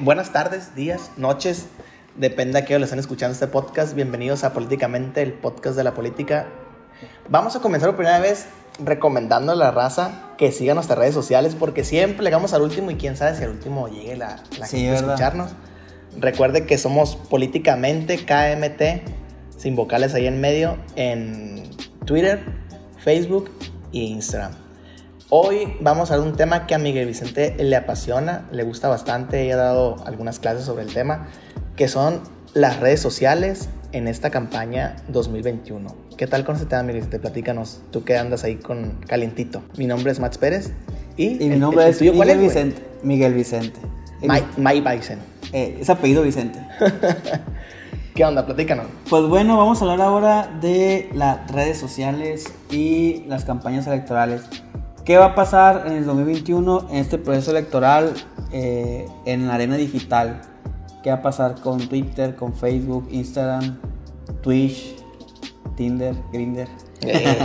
Buenas tardes, días, noches, depende a qué hora estén escuchando este podcast. Bienvenidos a Políticamente, el podcast de la política. Vamos a comenzar por primera vez recomendando a la raza que siga nuestras redes sociales porque siempre llegamos al último y quién sabe si al último llegue la, la Sí, gente a escucharnos. Recuerde que somos Políticamente KMT, sin vocales ahí en medio, en Twitter, Facebook e Instagram. Hoy vamos a ver un tema que a Miguel Vicente le apasiona, le gusta bastante, ella ha dado algunas clases sobre el tema, que son las redes sociales en esta campaña 2021. ¿Qué tal con ese tema, Miguel Vicente? Platícanos, tú que andas ahí con calientito. Mi nombre es Max Pérez y, Y mi el- nombre el es tuyo, ¿cuál Miguel es? Vicente. Miguel Vicente. Mike, Mike Bison. Eh, es apellido Vicente. ¿Qué onda? Platícanos. Pues bueno, vamos a hablar ahora de las redes sociales y las campañas electorales. ¿Qué va a pasar en el 2021 en este proceso electoral eh, en la arena digital? ¿Qué va a pasar con Twitter, con Facebook, Instagram, Twitch, Tinder, Grindr? Eh,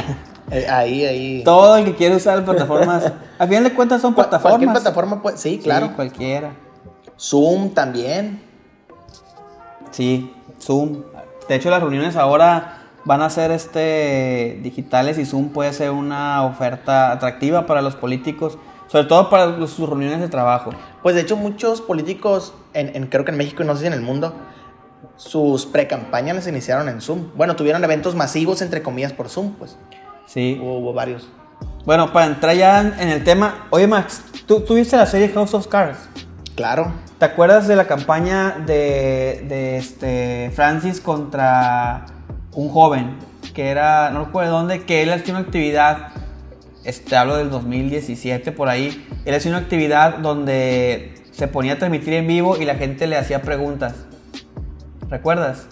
eh, ahí, ahí. Todo el que quiere usar plataformas. A final de cuentas son plataformas. Cualquier plataforma, puede, sí, Sí, claro. cualquiera. Zoom también. Sí, Zoom. De hecho, las reuniones ahora van a ser este digitales y Zoom puede ser una oferta atractiva para los políticos, sobre todo para sus reuniones de trabajo. Pues de hecho muchos políticos, en, en- creo que en México y no sé si en el mundo, sus pre-campañas las iniciaron en Zoom. Bueno, tuvieron eventos masivos, entre comillas, por Zoom, pues. Sí. Hubo, hubo varios. Bueno, para entrar ya en en el tema, oye Max, ¿tú, tú viste la serie House of Cards? Claro. ¿Te acuerdas de la campaña de, de este Francis contra un joven que era, no recuerdo dónde, que él hacía una actividad, este, hablo del 2017 por ahí, él hacía una actividad donde se ponía a transmitir en vivo y la gente le hacía preguntas. ¿Recuerdas?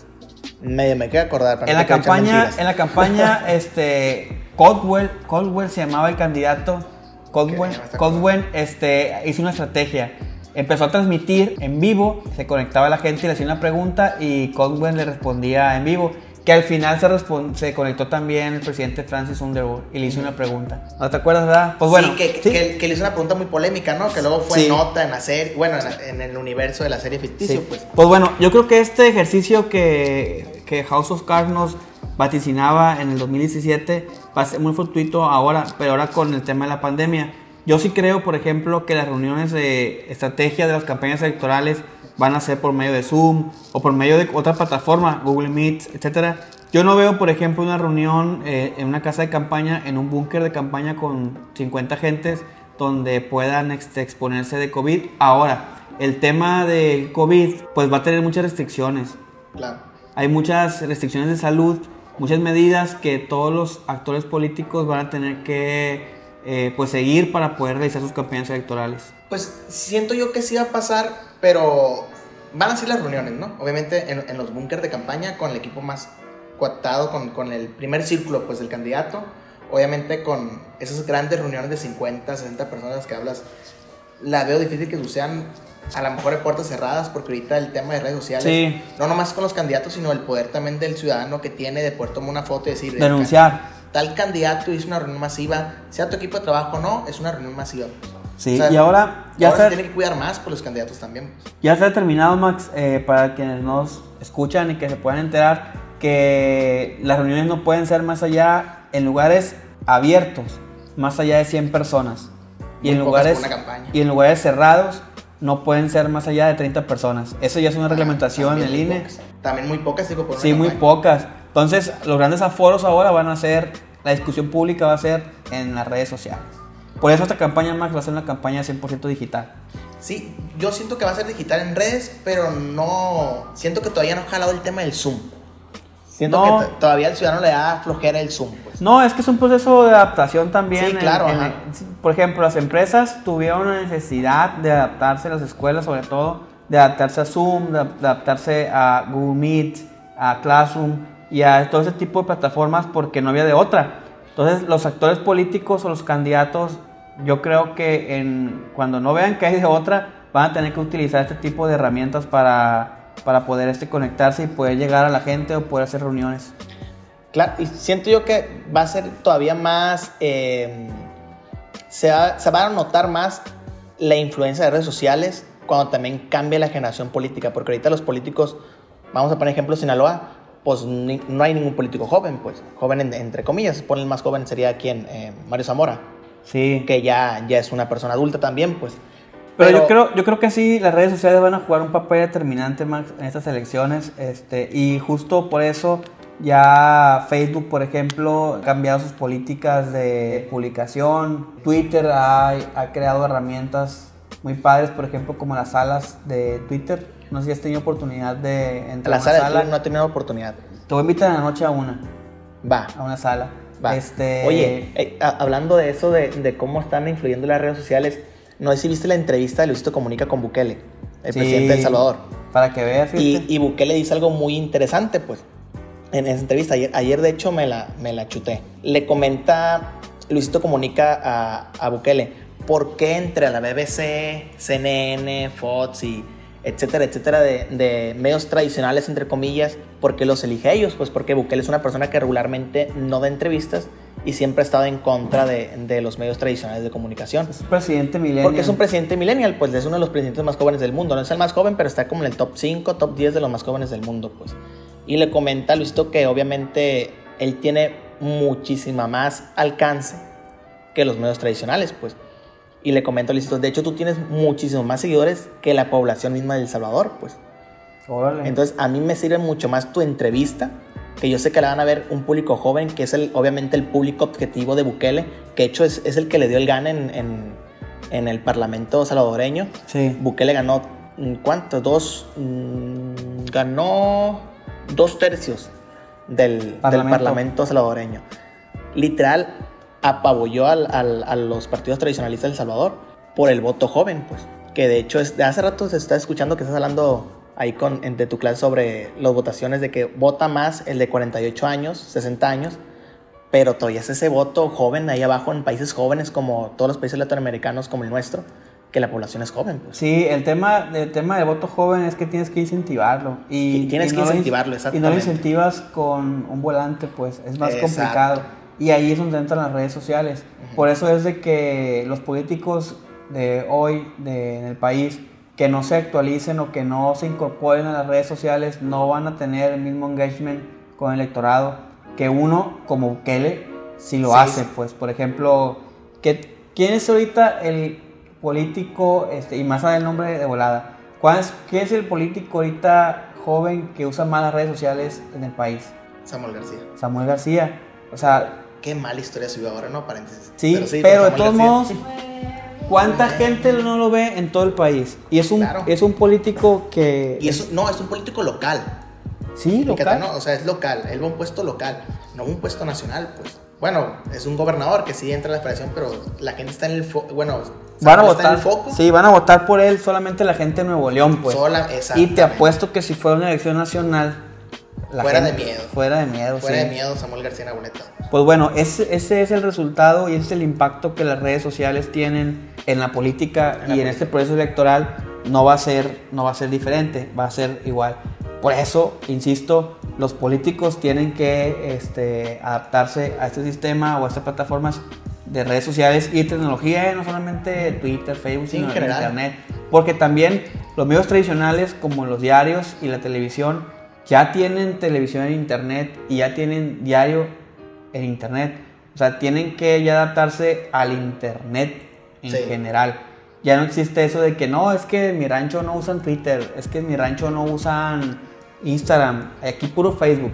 Me, me queda acordar. para En no la campaña, en la campaña, este, Caldwell, Caldwell se llamaba el candidato. Está Caldwell, este, hizo una estrategia. Empezó a transmitir en vivo, se conectaba la gente y le hacía una pregunta y Caldwell le respondía en vivo. Que al final se, se conectó también el presidente Francis Underwood y le hizo una pregunta. ¿No te acuerdas, verdad? Pues bueno, sí, que, sí. Que, que le hizo una pregunta muy polémica, ¿no? Que luego fue Sí. nota en la serie, bueno, en, la- en el universo de la serie ficticio, pues. Pues bueno, yo creo que este ejercicio que, que House of Cards nos vaticinaba en el 2017 va a ser muy fortuito ahora, pero ahora con el tema de la pandemia. Yo sí creo, por ejemplo, que las reuniones de estrategia de las campañas electorales van a ser por medio de Zoom o por medio de otra plataforma, Google Meet, etcétera. Yo no veo, por ejemplo, una reunión eh, en una casa de campaña, en un búnker de campaña con 50 gentes donde puedan este, exponerse de COVID. Ahora, el tema del COVID, pues va a tener muchas restricciones. Claro. Hay muchas restricciones de salud, muchas medidas que todos los actores políticos van a tener que eh, pues seguir para poder realizar sus campañas electorales. Pues siento yo que sí va a pasar, pero van a ser las reuniones, ¿no? Obviamente en, en los búnkers de campaña con el equipo más coactado, con, con el primer círculo, pues, del candidato. Obviamente con esas grandes reuniones de 50, 60 personas que hablas, la veo difícil que sean a lo mejor de puertas cerradas, porque ahorita el tema de redes sociales, Sí. no nomás con los candidatos, sino el poder también del ciudadano que tiene de poder tomar una foto y decir... Denunciar. Tal candidato hizo una reunión masiva, sea tu equipo de trabajo o no, es una reunión masiva. pues. Sí, O sea, y ahora ya ahora se tiene que cuidar más por los candidatos también. pues. ya se ha terminado, Max, eh, para quienes nos escuchan y que se puedan enterar que las reuniones no pueden ser más allá en lugares abiertos, más allá de 100 personas. Y Muy en, lugares, y en lugares cerrados no pueden ser más allá de 30 personas. Eso ya es una reglamentación en el INE. pocas. También muy pocas, digo, por Sí, muy campaña. pocas. Entonces, los grandes aforos ahora van a ser, la discusión pública va a ser en las redes sociales. Por eso esta campaña, Max, va a ser una campaña 100% digital. Sí, yo siento que va a ser digital en redes, pero no. Siento que todavía no ha jalado el tema del Zoom. Siento No. que to- todavía al ciudadano le da flojera el Zoom, pues. No, es que es un proceso de adaptación también. Sí, en- claro, en- ajá. por ejemplo, las empresas tuvieron la necesidad de adaptarse, las escuelas sobre todo, de adaptarse a Zoom, de adaptarse a Google Meet, a Classroom y a todo ese tipo de plataformas porque no había de otra. Entonces, los actores políticos o los candidatos, yo creo que en, cuando no vean que hay de otra, van a tener que utilizar este tipo de herramientas para, para poder este, conectarse y poder llegar a la gente o poder hacer reuniones. Claro, y siento yo que va a ser todavía más. eh, se, va, se va a notar más la influencia de redes sociales cuando también cambia la generación política, porque ahorita los políticos, vamos a poner ejemplo Sinaloa, pues no hay ningún político joven, pues, joven entre comillas, pone el más joven sería quien, eh, Mario Zamora, sí. que ya, ya es una persona adulta también, pues. Pero, yo, creo, yo creo que sí, las redes sociales van a jugar un papel determinante más en estas elecciones, este, y justo por eso ya Facebook, por ejemplo, ha cambiado sus políticas de publicación, Twitter ha, ha creado herramientas muy padres, por ejemplo, como las salas de Twitter no sé si has tenido oportunidad de entrar a una sala. no he tenido oportunidad. Te voy a invitar en la noche a una. Va. A una sala. Va. Este... Oye, eh, hablando de eso, de, cómo están influyendo las redes sociales, no sé si viste la entrevista de Luisito Comunica con Bukele, el presidente de El Salvador. Para que veas. Y, y, Bukele dice algo muy interesante, pues, en esa entrevista. Ayer, de hecho, me la, me la chuté. Le comenta Luisito Comunica a, a Bukele, ¿por qué entre la BBC, CNN, Fox y etcétera, etcétera, de, medios tradicionales, entre comillas, porque los elige ellos, pues porque Bukele es una persona que regularmente no da entrevistas y siempre ha estado en contra de, los medios tradicionales de comunicación. Es un presidente millennial. Porque es un presidente millennial, pues es uno de los presidentes más jóvenes del mundo. No es el más joven, pero está como en el top 5, top 10 de los más jóvenes del mundo, pues. Y le comenta a Luisito que obviamente él tiene muchísima más alcance que los medios tradicionales, pues. Y le comento, listo, de hecho tú tienes muchísimos más seguidores que la población misma de El Salvador, pues. Órale. Entonces a mí me sirve mucho más tu entrevista, que yo sé que la van a ver un público joven, que es el, obviamente el público objetivo de Bukele, que de hecho es, es el que le dio el gan en, en, en, el Parlamento salvadoreño. Sí. Bukele ganó, mm, ¿cuánto? Dos, mm, ganó dos tercios del Parlamento, del parlamento salvadoreño. Literal, apabulló al, a los partidos tradicionalistas de El Salvador por el voto joven, pues. Que de hecho, es, de hace rato se está escuchando que estás hablando ahí con, de tu clase sobre las votaciones de que vota más el de 48 años, 60 años, pero todavía es ese voto joven ahí abajo en países jóvenes como todos los países latinoamericanos como el nuestro, que la población es joven. Pues. Sí, el tema, el tema del voto joven es que tienes que incentivarlo. Y, tienes que incentivarlo, exactamente. Y no lo incentivas con un volante, pues es más complicado. Y ahí es donde entran las redes sociales. Por eso es de que los políticos de hoy de, en el país que no se actualicen o que no se incorporen a las redes sociales no van a tener el mismo engagement con el electorado que uno como Bukele si lo hace. Pues, por ejemplo, que, ¿quién es ahorita el político, este, y más allá del nombre de volada, ¿cuál es, ¿quién es el político ahorita joven que usa más las redes sociales en el país? Samuel García. Samuel García. O sea, Qué mala historia subió ahora, ¿no? Paréntesis. Sí, pero, de todos modos, ¿cuánta gente no lo ve en todo el país? Y es un, es un político que... Y eso, no, es un político local. Sí, local. No, o sea, es local, él va a un puesto local, no un puesto nacional, pues. Bueno, es un gobernador que sí entra en la operación, pero la gente está en el foco, bueno, van a votar, foco. Sí, van a votar por él solamente la gente de Nuevo León, pues. Sola, y te apuesto que si fuera una elección nacional, fuera de miedo. Fuera de miedo, Fuera de miedo, Samuel García Naboneta. Pues bueno, ese, ese, es el resultado y ese es el impacto que las redes sociales tienen en la política y en este proceso electoral. No va, a ser, no va a ser diferente, va a ser igual. Por eso, insisto, los políticos tienen que este, adaptarse a este sistema o a estas plataformas de redes sociales y tecnología, no solamente Twitter, Facebook, sino en Internet. Porque también los medios tradicionales como los diarios y la televisión ya tienen televisión en internet y ya tienen diario en internet. O sea, tienen que ya adaptarse al internet en general. Ya no existe eso de que no, es que en mi rancho no usan Twitter, es que en mi rancho no usan Instagram, aquí puro Facebook.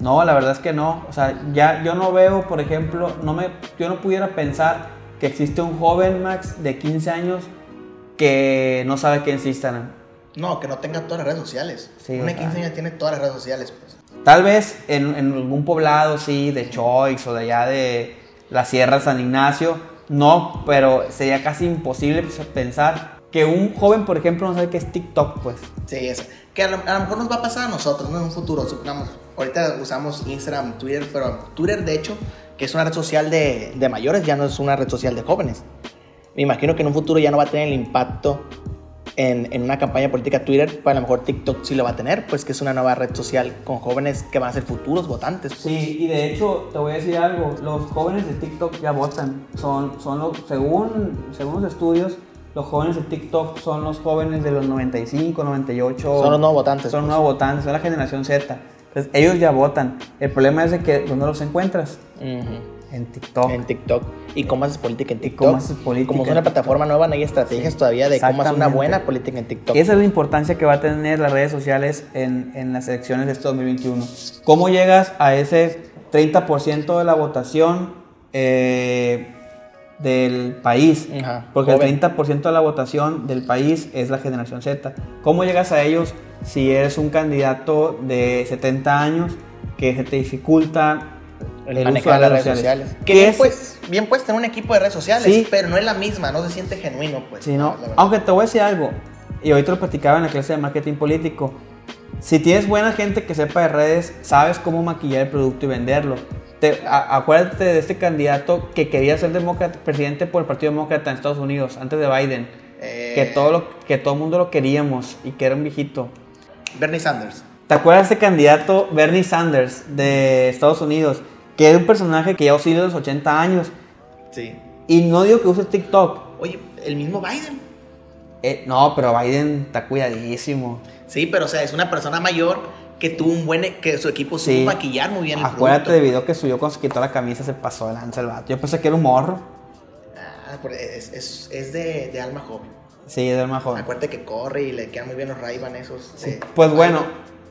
No, la verdad es que no. O sea, ya yo no veo, por ejemplo, no me, yo no pudiera pensar que existe un joven Max de 15 años que no sabe qué es Instagram. No, que no tenga todas las redes sociales. Una 15 años tiene todas las redes sociales. Pues. Tal vez en, algún poblado, sí, de Choix o de allá de la Sierra San Ignacio, no, pero sería casi imposible pensar que un joven, por ejemplo, no sabe qué es TikTok, pues. Sí, eso. Que a lo, mejor nos va a pasar a nosotros, ¿no? En un futuro, supongamos. Ahorita usamos Instagram, Twitter, pero Twitter, de hecho, que es una red social de, de mayores, ya no es una red social de jóvenes. Me imagino que en un futuro ya no va a tener el impacto en, una campaña política Twitter, pues a lo mejor TikTok sí lo va a tener, pues que es una nueva red social con jóvenes que van a ser futuros votantes. Sí, y de hecho te voy a decir algo, los jóvenes de TikTok ya votan, son, son según, según los estudios, los jóvenes de TikTok son los jóvenes de los 95, 98. Son los nuevos votantes. Son pues. nuevos votantes, son la generación Z. Entonces, ellos ya votan. El problema es de que ¿dónde los encuentras? Ujú. En TikTok. En TikTok. ¿Y cómo haces política en TikTok? cómo haces política Como es una TikTok. plataforma nueva, no hay estrategias todavía de cómo hacer una buena política en TikTok. Esa es la importancia que va a tener las redes sociales en, en las elecciones de este 2021. ¿Cómo llegas a ese 30% de la votación eh, del país? Ajá, Porque joven. el 30% de la votación del país es la generación Z. ¿Cómo llegas a ellos si eres un candidato de 70 años que se te dificulta el el uso de las redes sociales. Que bien, es- pues, bien puedes tener un equipo de redes sociales, Sí. pero no es la misma, no se siente genuino, pues. Sí, ¿no? Aunque te voy a decir algo, y ahorita lo platicaba en la clase de marketing político. Si tienes buena gente que sepa de redes, sabes cómo maquillar el producto y venderlo. Te- a- acuérdate de este candidato que quería ser demócrata, presidente por el Partido Demócrata en Estados Unidos, antes de Biden. Eh, Que todo, lo, que todo el mundo lo queríamos y que era un viejito. Bernie Sanders. ¿Te acuerdas de este candidato Bernie Sanders de Estados Unidos? Que era un personaje que ya oscila los 80 años. Sí. Y no digo que use TikTok. Oye, el mismo Biden. Eh, no, pero Biden está cuidadísimo. Sí, pero o sea, es una persona mayor que tuvo un buen, que su equipo supo Sí. maquillar muy bien el Acuérdate producto. del video que subió cuando se quitó la camisa, se pasó de lanza el vato. Yo pensé que era un morro. Ah, es, es, es de, de alma joven. Sí, es el más joven. Acuérdate que corre y le quedan muy bien los ray esos. de- Pues bueno,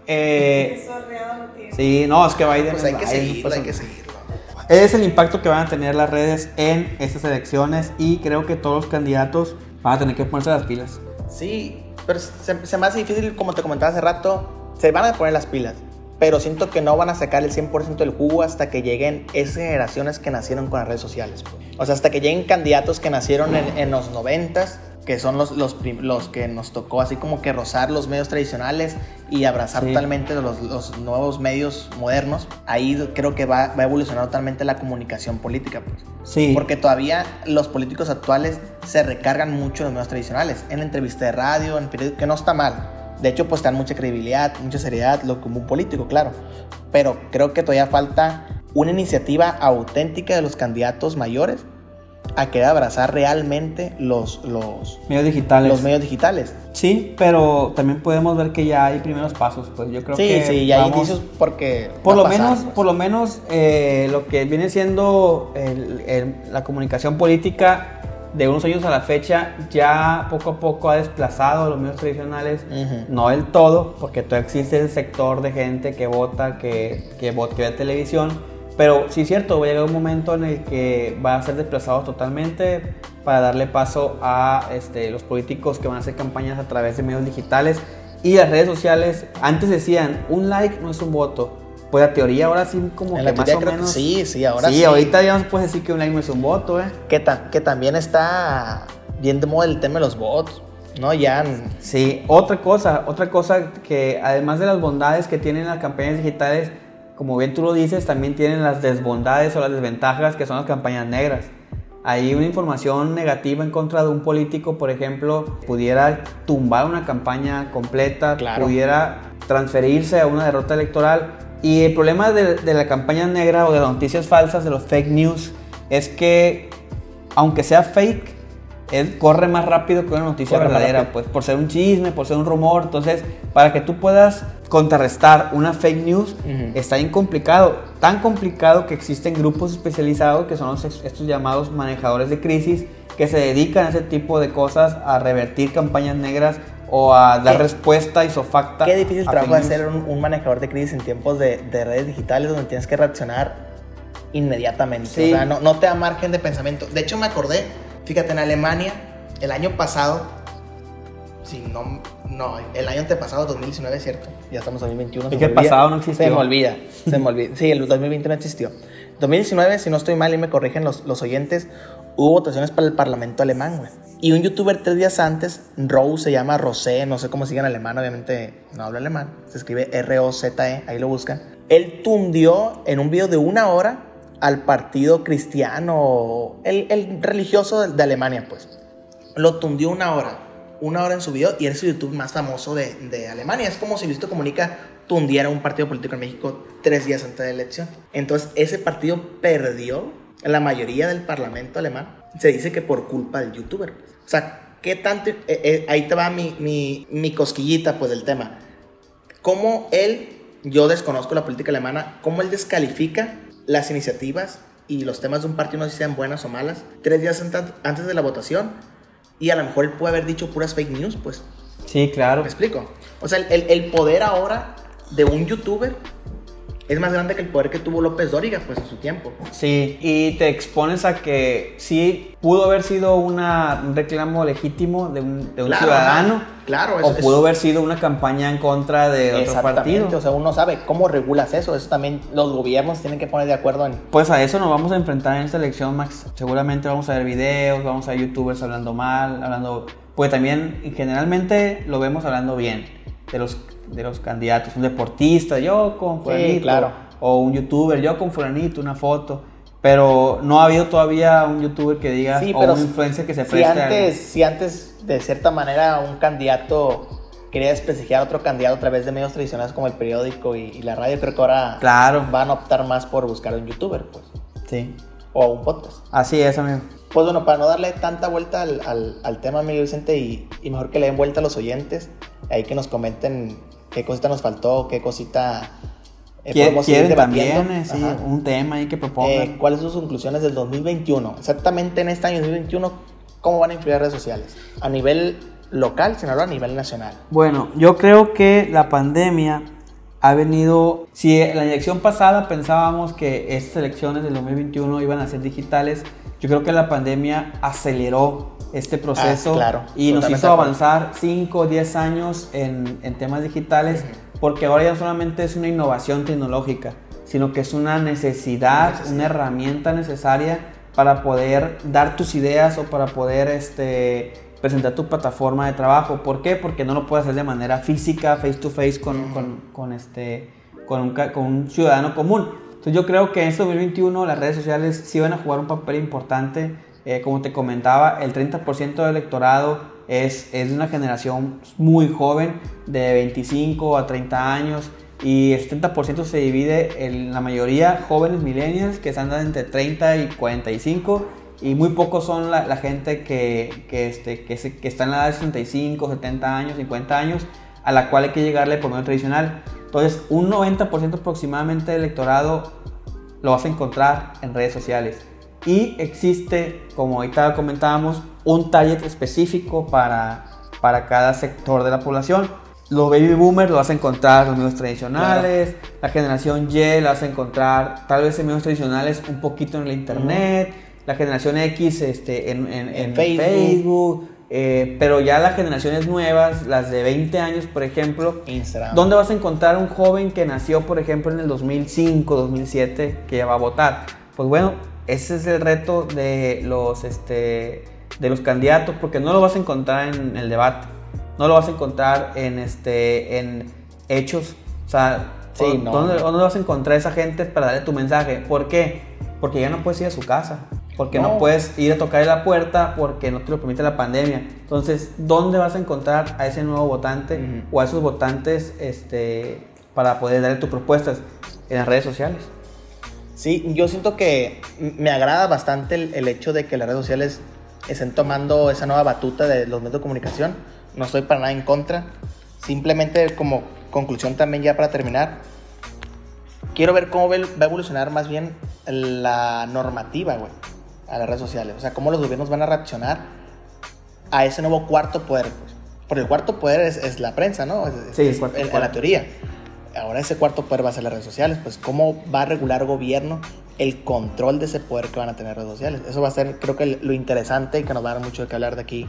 eh, sí, no, es que Biden Pues es hay que Biden, seguirlo, pues, hay que seguirlo. Es el impacto que van a tener las redes en estas elecciones y creo que todos los candidatos van a tener que ponerse las pilas. Sí, pero se, se me hace difícil, como te comentaba hace rato, se van a poner las pilas. Pero siento que no van a sacar el 100% del jugo hasta que lleguen esas generaciones que nacieron con las redes sociales. pues. O sea, hasta que lleguen candidatos que nacieron en, en los 90s, que son los, los, los que nos tocó así como que rozar los medios tradicionales y abrazar Sí. totalmente los, los nuevos medios modernos. Ahí creo que va, va a evolucionar totalmente la comunicación política. Pues. Sí, Porque todavía los políticos actuales se recargan mucho en los medios tradicionales, en entrevista de radio, en periódico, que no está mal. De hecho, pues te dan mucha credibilidad, mucha seriedad, lo como un político, claro. Pero creo que todavía falta una iniciativa auténtica de los candidatos mayores a querer abrazar realmente los, los, medios digitales. los medios digitales. Sí, pero también podemos ver que ya hay primeros pasos, pues yo creo sí, que sí, ya hay indicios porque... Por lo pasar, menos, pues. por lo menos eh, lo que viene siendo el- el- la comunicación política de unos años a la fecha ya poco a poco ha desplazado a los medios tradicionales, no del todo, porque todavía existe el sector de gente que vota, que, que, vota, que ve televisión, pero sí es cierto, va a llegar un momento en el que va a ser desplazado totalmente para darle paso a este, los políticos que van a hacer campañas a través de medios digitales y las redes sociales. Antes decían, un like no es un voto. Pues la teoría ahora sí como En que más o creo que menos... sí, sí, ahora sí, sí. ahorita ya no se puede decir que un like no es un voto, ¿eh? Que, ta- que también está bien de moda el tema de los bots, ¿no? Ya... Sí, otra cosa, otra cosa que además de las bondades que tienen las campañas digitales, como bien tú lo dices, también tienen las desbondades o las desventajas que son las campañas negras. Hay una información negativa en contra de un político, por ejemplo, pudiera tumbar una campaña completa, Claro. pudiera transferirse a una derrota electoral. Y el problema de, de la campaña negra o de las noticias falsas, de los fake news, es que aunque sea fake, él corre más rápido que una noticia Corre verdadera, pues por ser un chisme, por ser un rumor. Entonces, para que tú puedas contrarrestar una fake news, está bien complicado. Tan complicado que existen grupos especializados que son los estos llamados manejadores de crisis que se dedican a ese tipo de cosas, a revertir campañas negras o a dar Qué- respuesta isofacta. Qué difícil trabajo news. ser un, un manejador de crisis en tiempos de, de redes digitales donde tienes que reaccionar inmediatamente. Sí. O sea, no, no te da margen de pensamiento. De hecho, me acordé, fíjate, en Alemania, el año pasado, si no, no, el año antepasado, 2019, ¿cierto? Ya estamos en 2021. se Es me que el olvida. pasado no existió. Se me olvida, se me olvida. Sí, el 2020 no existió. 2019, si no estoy mal y me corrigen los, los oyentes, hubo votaciones para el Parlamento alemán, güey. Y un youtuber tres días antes, Rose, se llama Rosé, no sé cómo sigue en alemán, obviamente no habla alemán, se escribe R-O-Z-E, ahí lo buscan. Él tundió en un video de una hora al partido cristiano, el, el religioso de, Alemania, pues. Lo tundió una hora, una hora en su video y es el YouTube más famoso de, de Alemania. Es como si Luisito Comunica tundiera un partido político en México tres días antes de la elección. Entonces, ese partido perdió la mayoría del parlamento alemán. Se dice que por culpa del youtuber. O sea, ¿qué tanto? eh, eh, ahí te va mi, mi, mi cosquillita, pues, del tema. ¿Cómo él, yo desconozco la política alemana, cómo él descalifica las iniciativas y los temas de un partido, no sean buenas o malas, tres días antes de la votación? Y a lo mejor él puede haber dicho puras fake news, pues. Sí, claro. ¿Me explico? O sea, el- el poder ahora de un youtuber es más grande que el poder que tuvo López Dóriga, pues, en su tiempo. Sí, y te expones a que sí pudo haber sido una, un reclamo legítimo de un, de un Claro, ciudadano. Claro, o es- pudo haber sido una campaña en contra de otro Exactamente, partido. o sea, uno sabe cómo regulas eso. Eso también los gobiernos tienen que poner de acuerdo en. Pues a eso nos vamos a enfrentar en esta elección, Max. Seguramente vamos a ver videos, vamos a ver youtubers hablando mal, hablando... Pues también generalmente lo vemos hablando bien de los, de los candidatos. Un deportista, yo con fulanito. claro. O un youtuber, yo con fulanito, una foto. Pero no ha habido todavía un youtuber que diga, Sí, o un influencer que se si preste antes, si antes, de cierta manera, un candidato quería desprestigiar a otro candidato a través de medios tradicionales como el periódico y, y la radio, creo que ahora Claro. van a optar más por buscar a un youtuber, pues. Sí. O un podcast. Así es, amigo. Pues bueno, para no darle tanta vuelta al, al- al tema, amigo Vicente, y, y mejor que le den vuelta a los oyentes, ahí que nos comenten qué cosita nos faltó, qué cosita eh, podemos seguir también, eh, sí, un tema ahí que propongan. Eh, ¿Cuáles son sus conclusiones del 2021? Exactamente en este año 2021, ¿cómo van a influir las redes sociales? A nivel local, sino a nivel nacional. Bueno, yo creo que la pandemia ha venido, si en la elección pasada pensábamos que estas elecciones del 2021 iban a ser digitales, yo creo que la pandemia aceleró este proceso Ah, claro, y nos hizo avanzar 5 o 10 años en, en temas digitales, porque ahora ya solamente es una innovación tecnológica, sino que es una necesidad, Necesidad. una herramienta necesaria para poder dar tus ideas o para poder este, presentar tu plataforma de trabajo. ¿Por qué? Porque no lo puedes hacer de manera física, face to face con, con, con este, con, un, ca- con un ciudadano común. Entonces yo creo que en este 2021 las redes sociales sí van a jugar un papel importante. Eh, como te comentaba, el 30% del electorado es, es una generación muy joven, de 25 a 30 años, y el 70% se divide en la mayoría jóvenes millennials que andan entre 30 y 45 y muy pocos son la, la gente que, que, este, que, se- que está en la edad de 65, 70 años, 50 años, a la cual hay que llegarle por medio tradicional. Entonces, un 90% aproximadamente del electorado lo vas a encontrar en redes sociales. Y existe, como ahorita comentábamos, un target específico para, para cada sector de la población. Los baby boomers lo vas a encontrar en los medios tradicionales, la generación Y la vas a encontrar tal vez en medios tradicionales un poquito en la internet, la generación X este, en, en- en Facebook. Facebook, eh, pero ya las generaciones nuevas, las de 20 años por ejemplo, Instagram. ¿Dónde vas a encontrar un joven que nació, por ejemplo, en el 2005, 2007, que va a votar? Pues bueno, ese es el reto de los, este, de los candidatos, porque no lo vas a encontrar en el debate, no lo vas a encontrar en, este, en hechos. O sea, Sí, ¿dó- no, ¿dónde, vas a encontrar a esa gente para darle tu mensaje? ¿Por qué? Porque ya no puedes ir a su casa. Porque no, No. puedes ir a tocarle la puerta porque no te lo permite la pandemia. Entonces, ¿dónde vas a encontrar a ese nuevo votante Ujú. o a esos votantes este, para poder darle tus propuestas en las redes sociales? Sí, yo siento que me agrada bastante el, el hecho de que las redes sociales estén tomando esa nueva batuta de los medios de comunicación. No estoy para nada en contra. Simplemente como conclusión también ya para terminar, quiero ver cómo va a evolucionar más bien la normativa, güey, a las redes sociales. O sea, cómo los gobiernos van a reaccionar a ese nuevo cuarto poder, pues. Porque el cuarto poder es, es la prensa, ¿no? Es- Sí, el es- cuarto en- la teoría. Ahora ese cuarto poder va a ser las redes sociales, pues cómo va a regular gobierno el control de ese poder que van a tener redes sociales. Eso va a ser, creo que lo interesante y que nos va a dar mucho de qué hablar de aquí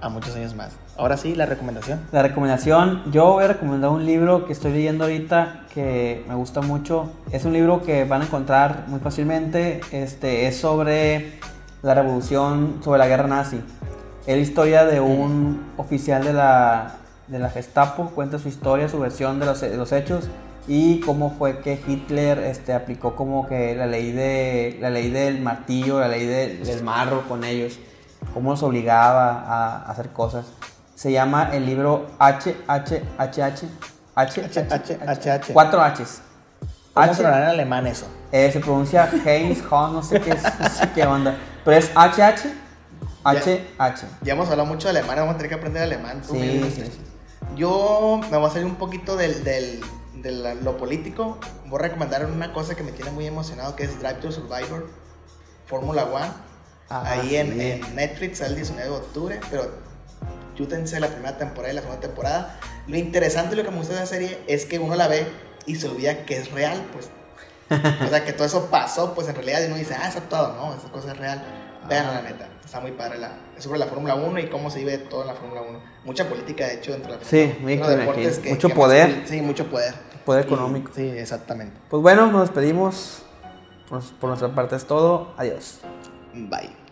a muchos años más. Ahora sí, la recomendación. La recomendación, yo voy a recomendar un libro que estoy leyendo ahorita que me gusta mucho. Es un libro que van a encontrar muy fácilmente. Este, es sobre la revolución, sobre la guerra nazi. Es la historia de un oficial de la, de la Gestapo, cuenta su historia, su versión de los, hechos y cómo fue que Hitler este, aplicó como que la ley, de, la ley del martillo, la ley de- del marro con ellos, cómo los obligaba a, a hacer cosas. Se llama el libro H, H, H, H, H, H, H, H, H. Cuatro H's. ¿Cómo H, sonará en alemán eso? eh, se pronuncia Heinz, Hon, no sé qué, es, no sé qué onda. Pero es HH, H, H. Ya hemos hablado mucho de alemán, vamos a tener que aprender alemán. tú Sí, sí, sí. Yo me voy a salir un poquito del, del- de la- lo político. Voy a recomendar una cosa que me tiene muy emocionado, que es Drive to Survivor, Fórmula One. Ah, Ahí sí. en, en Netflix sale el 19 de octubre, pero chútense la primera temporada y la segunda temporada. Lo interesante y lo que me gusta de la serie es que uno la ve y se olvida que es real, pues. O sea, que todo eso pasó, pues en realidad uno dice, ah, es actuado, no, esa cosa es real. Vean la neta, está muy padre. La, es sobre la Fórmula 1 y cómo se vive todo en la Fórmula 1. Mucha política, de hecho, dentro de la Sí, Fórmula 1. muy deportes que- Mucho que más- poder. sí, mucho poder. Poder Y- económico. sí, exactamente. Pues bueno, nos despedimos. Por, por nuestra parte es todo. Adiós. Bye.